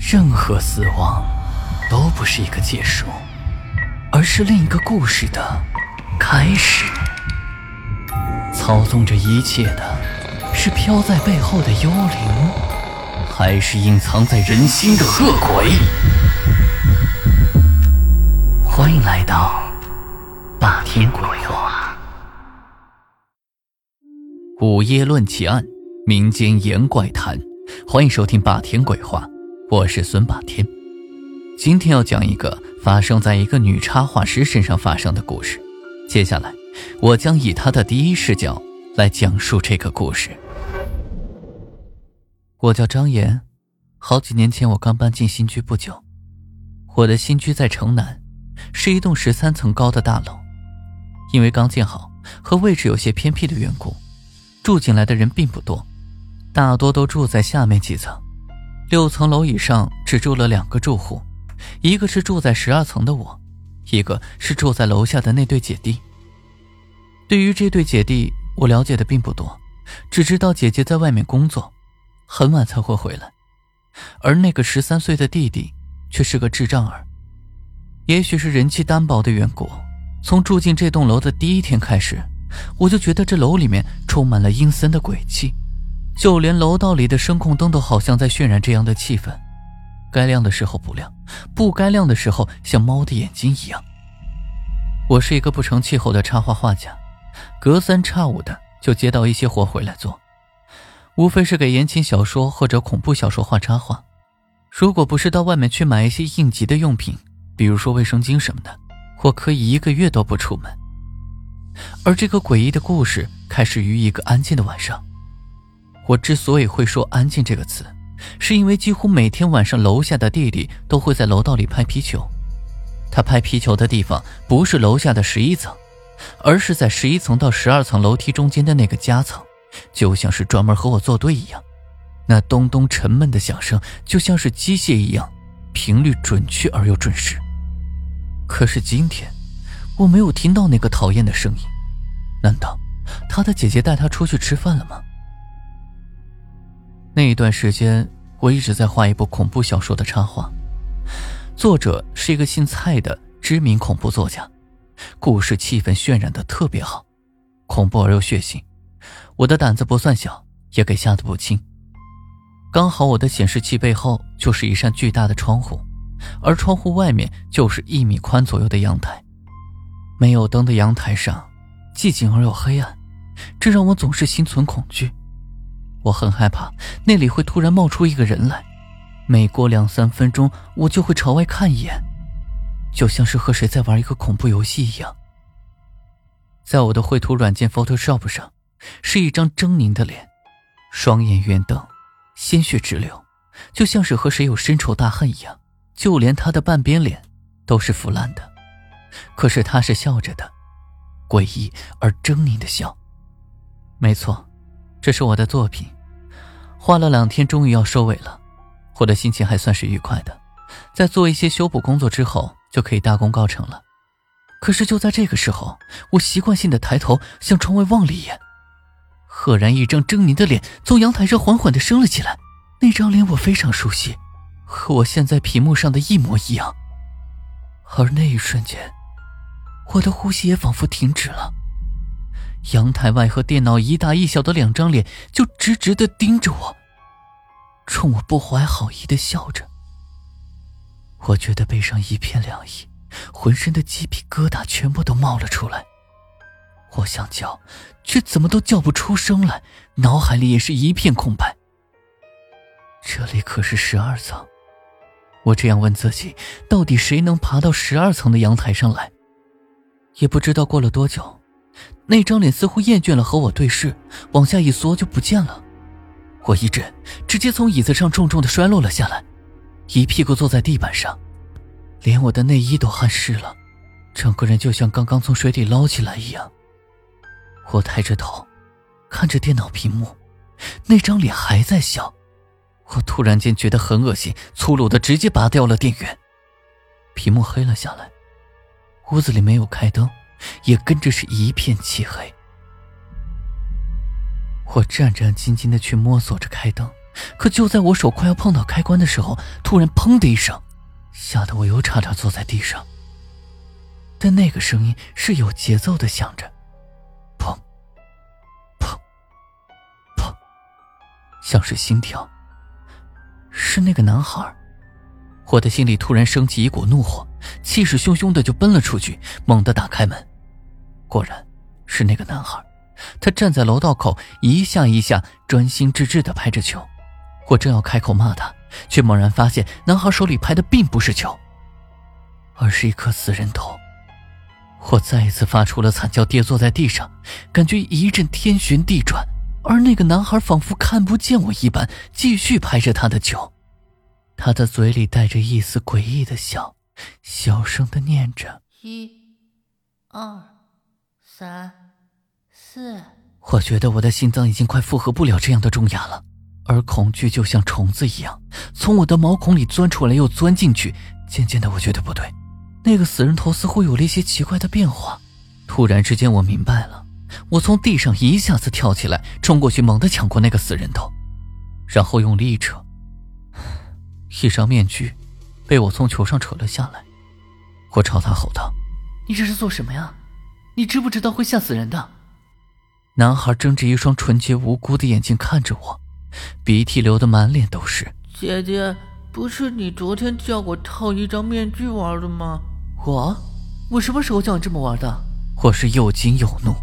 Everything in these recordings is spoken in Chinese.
任何死亡都不是一个结束，而是另一个故事的开始。操纵着一切的是飘在背后的幽灵，还是隐藏在人心的恶鬼？欢迎来到霸天鬼话。午夜论奇案，民间言怪谈，欢迎收听霸天鬼话。我是孙霸天，今天要讲一个发生在一个女插画师身上发生的故事。接下来，我将以她的第一视角来讲述这个故事。我叫张岩，好几年前我刚搬进新居不久。我的新居在城南，是一栋十三层高的大楼。因为刚建好和位置有些偏僻的缘故，住进来的人并不多，大多都住在下面几层。六层楼以上只住了两个住户，一个是住在十二层的我，一个是住在楼下的那对姐弟。对于这对姐弟，我了解的并不多，只知道姐姐在外面工作，很晚才会回来，而那个十三岁的弟弟却是个智障儿。也许是人气单薄的缘故，从住进这栋楼的第一天开始，我就觉得这楼里面充满了阴森的鬼气。就连楼道里的声控灯都好像在渲染这样的气氛，该亮的时候不亮，不该亮的时候像猫的眼睛一样。我是一个不成气候的插画画家，隔三差五的就接到一些活回来做，无非是给言情小说或者恐怖小说画插画。如果不是到外面去买一些应急的用品，比如说卫生巾什么的，我可以一个月都不出门。而这个诡异的故事开始于一个安静的晚上。我之所以会说“安静”这个词，是因为几乎每天晚上，楼下的弟弟都会在楼道里拍皮球。他拍皮球的地方不是楼下的十一层，而是在十一层到十二层楼梯中间的那个夹层，就像是专门和我作对一样。那咚咚沉闷的响声，就像是机械一样，频率准确而又准时。可是今天，我没有听到那个讨厌的声音。难道他的姐姐带他出去吃饭了吗？那一段时间，我一直在画一部恐怖小说的插画，作者是一个姓蔡的知名恐怖作家，故事气氛渲染的特别好，恐怖而又血腥。我的胆子不算小，也给吓得不轻。刚好我的显示器背后就是一扇巨大的窗户，而窗户外面就是一米宽左右的阳台。没有灯的阳台上，寂静而又黑暗，这让我总是心存恐惧。我很害怕那里会突然冒出一个人来，每过两三分钟，我就会朝外看一眼，就像是和谁在玩一个恐怖游戏一样。在我的绘图软件 Photoshop 上，是一张狰狞的脸，双眼圆瞪，鲜血直流，就像是和谁有深仇大恨一样。就连他的半边脸都是腐烂的，可是他是笑着的，诡异而狰狞的笑。没错。这是我的作品，画了两天，终于要收尾了，我的心情还算是愉快的。在做一些修补工作之后，就可以大功告成了。可是就在这个时候，我习惯性的抬头向窗外望了一眼，赫然一张狰狞的脸从阳台上缓缓的升了起来。那张脸我非常熟悉，和我现在屏幕上的一模一样。而那一瞬间，我的呼吸也仿佛停止了。阳台外和电脑一大一小的两张脸就直直的盯着我，冲我不怀好意的笑着。我觉得背上一片凉意，浑身的鸡皮疙瘩全部都冒了出来。我想叫，却怎么都叫不出声来，脑海里也是一片空白。这里可是十二层，我这样问自己：到底谁能爬到十二层的阳台上来？也不知道过了多久。那张脸似乎厌倦了和我对视，往下一缩就不见了。我一震，直接从椅子上重重的摔落了下来，一屁股坐在地板上，连我的内衣都汗湿了，整个人就像刚刚从水里捞起来一样。我抬着头，看着电脑屏幕，那张脸还在笑。我突然间觉得很恶心，粗鲁的直接拔掉了电源，屏幕黑了下来，屋子里没有开灯。也跟着是一片漆黑。我战战兢兢的去摸索着开灯，可就在我手快要碰到开关的时候，突然砰的一声，吓得我又差点坐在地上。但那个声音是有节奏的响着，砰，砰，砰，像是心跳。是那个男孩。我的心里突然升起一股怒火，气势汹汹的就奔了出去，猛地打开门，果然是那个男孩。他站在楼道口，一下一下专心致志的拍着球。我正要开口骂他，却猛然发现男孩手里拍的并不是球，而是一颗死人头。我再一次发出了惨叫，跌坐在地上，感觉一阵天旋地转。而那个男孩仿佛看不见我一般，继续拍着他的球。他的嘴里带着一丝诡异的笑，小声的念着：“一、二、三、四。”我觉得我的心脏已经快负荷不了这样的重压了，而恐惧就像虫子一样，从我的毛孔里钻出来又钻进去。渐渐的，我觉得不对，那个死人头似乎有了一些奇怪的变化。突然之间，我明白了，我从地上一下子跳起来，冲过去，猛地抢过那个死人头，然后用力一扯。一张面具被我从球上扯了下来，我朝他吼道：“你这是做什么呀？你知不知道会吓死人的？”男孩睁着一双纯洁无辜的眼睛看着我，鼻涕流得满脸都是。姐姐，不是你昨天叫我套一张面具玩的吗？我，我什么时候叫你这么玩的？我是又惊又怒。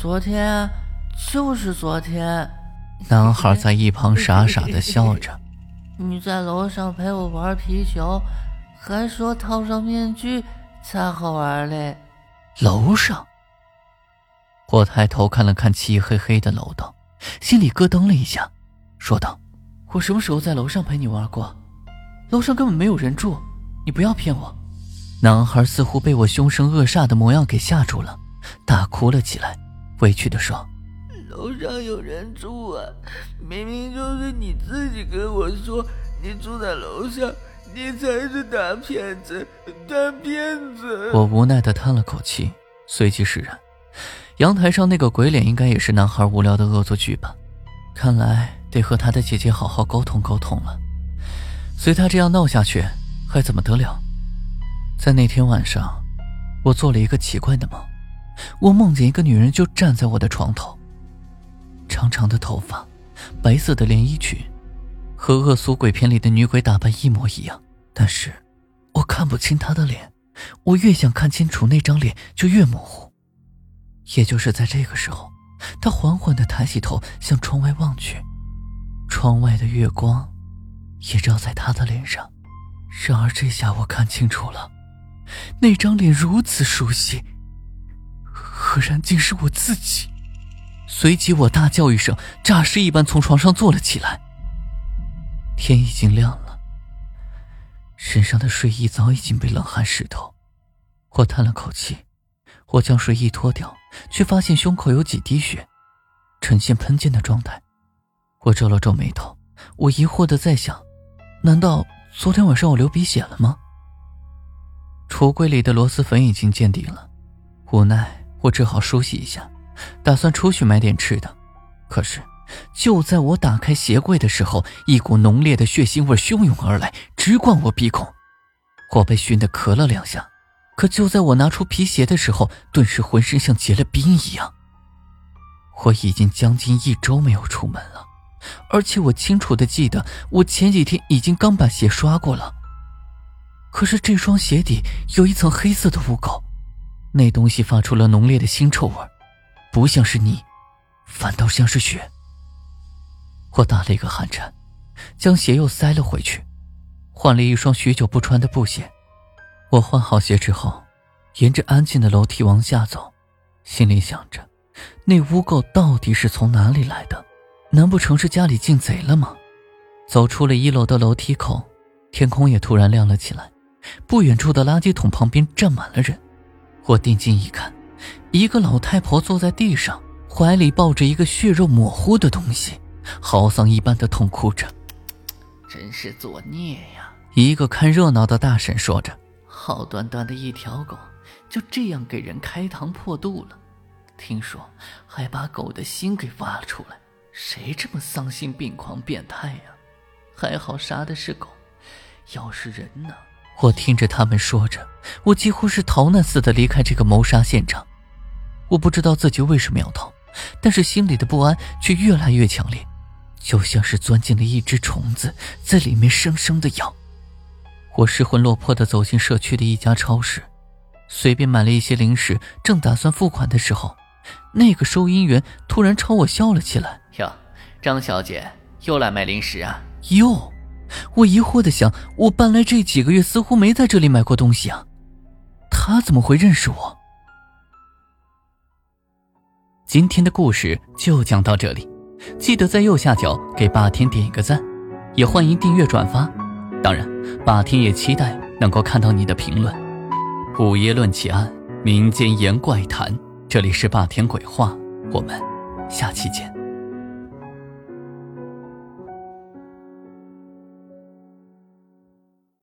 昨天，就是昨天。男孩在一旁傻傻的笑着。你在楼上陪我玩皮球，还说套上面具才好玩嘞。楼上，我抬头看了看漆黑黑的楼道，心里咯噔了一下，说道：“我什么时候在楼上陪你玩过？楼上根本没有人住，你不要骗我。”男孩似乎被我凶神恶煞的模样给吓住了，大哭了起来，委屈的说。楼上有人住啊！明明就是你自己跟我说你住在楼上，你才是大骗子，大骗子！我无奈的叹了口气，随即释然。阳台上那个鬼脸应该也是男孩无聊的恶作剧吧？看来得和他的姐姐好好沟通沟通了。随他这样闹下去，还怎么得了？在那天晚上，我做了一个奇怪的梦，我梦见一个女人就站在我的床头。长长的头发，白色的连衣裙，和恶俗鬼片里的女鬼打扮一模一样。但是，我看不清她的脸。我越想看清楚那张脸，就越模糊。也就是在这个时候，她缓缓地抬起头，向窗外望去。窗外的月光，也照在她的脸上。然而这下我看清楚了，那张脸如此熟悉，赫然竟是我自己。随即，我大叫一声，诈尸一般从床上坐了起来。天已经亮了，身上的睡衣早已经被冷汗湿透。我叹了口气，我将睡衣脱掉，却发现胸口有几滴血，呈现喷溅的状态。我皱了皱眉头，我疑惑的在想：难道昨天晚上我流鼻血了吗？橱柜里的螺蛳粉已经见底了，无奈我只好梳洗一下。打算出去买点吃的，可是就在我打开鞋柜的时候，一股浓烈的血腥味汹涌而来，直灌我鼻孔。我被熏得咳了两下，可就在我拿出皮鞋的时候，顿时浑身像结了冰一样。我已经将近一周没有出门了，而且我清楚的记得，我前几天已经刚把鞋刷过了。可是这双鞋底有一层黑色的污垢，那东西发出了浓烈的腥臭味。不像是泥，反倒像是血。我打了一个寒颤，将鞋又塞了回去，换了一双许久不穿的布鞋。我换好鞋之后，沿着安静的楼梯往下走，心里想着：那污垢到底是从哪里来的？难不成是家里进贼了吗？走出了一楼的楼梯口，天空也突然亮了起来。不远处的垃圾桶旁边站满了人，我定睛一看。一个老太婆坐在地上，怀里抱着一个血肉模糊的东西，嚎丧一般的痛哭着。真是作孽呀！一个看热闹的大婶说着：“好端端的一条狗，就这样给人开膛破肚了。听说还把狗的心给挖了出来，谁这么丧心病狂、变态呀？还好杀的是狗，要是人呢？我听着他们说着，我几乎是逃难似的离开这个谋杀现场。我不知道自己为什么要逃，但是心里的不安却越来越强烈，就像是钻进了一只虫子，在里面生生的咬。我失魂落魄的走进社区的一家超市，随便买了一些零食，正打算付款的时候，那个收银员突然朝我笑了起来：“哟，张小姐又来买零食啊？”哟，我疑惑的想，我搬来这几个月似乎没在这里买过东西啊，他怎么会认识我？今天的故事就讲到这里，记得在右下角给霸天点一个赞，也欢迎订阅转发。当然，霸天也期待能够看到你的评论。午夜论奇案，民间言怪谈，这里是霸天鬼话，我们下期见。